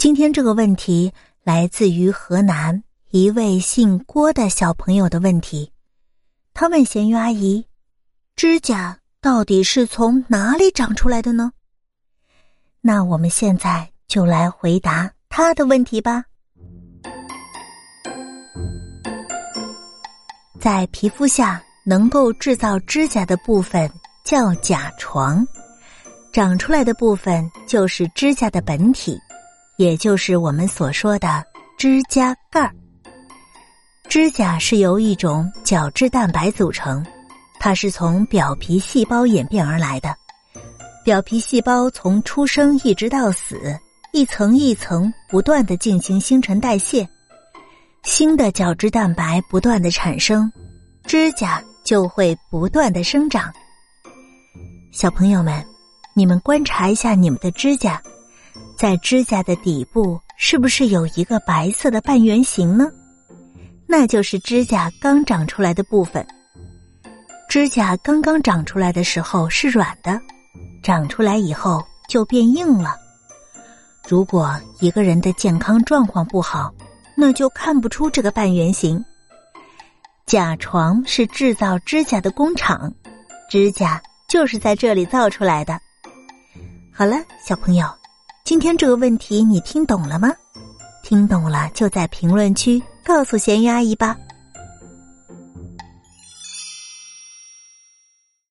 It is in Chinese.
今天这个问题来自于河南一位姓郭的小朋友的问题。他问咸鱼阿姨：“指甲到底是从哪里长出来的呢？”那我们现在就来回答他的问题吧。在皮肤下能够制造指甲的部分叫甲床，长出来的部分就是指甲的本体。也就是我们所说的指甲盖儿。指甲是由一种角质蛋白组成，它是从表皮细胞演变而来的。表皮细胞从出生一直到死，一层一层不断的进行新陈代谢，新的角质蛋白不断的产生，指甲就会不断的生长。小朋友们，你们观察一下你们的指甲。在指甲的底部，是不是有一个白色的半圆形呢？那就是指甲刚长出来的部分。指甲刚刚长出来的时候是软的，长出来以后就变硬了。如果一个人的健康状况不好，那就看不出这个半圆形。甲床是制造指甲的工厂，指甲就是在这里造出来的。好了，小朋友。今天这个问题你听懂了吗？听懂了就在评论区告诉咸鱼阿姨吧。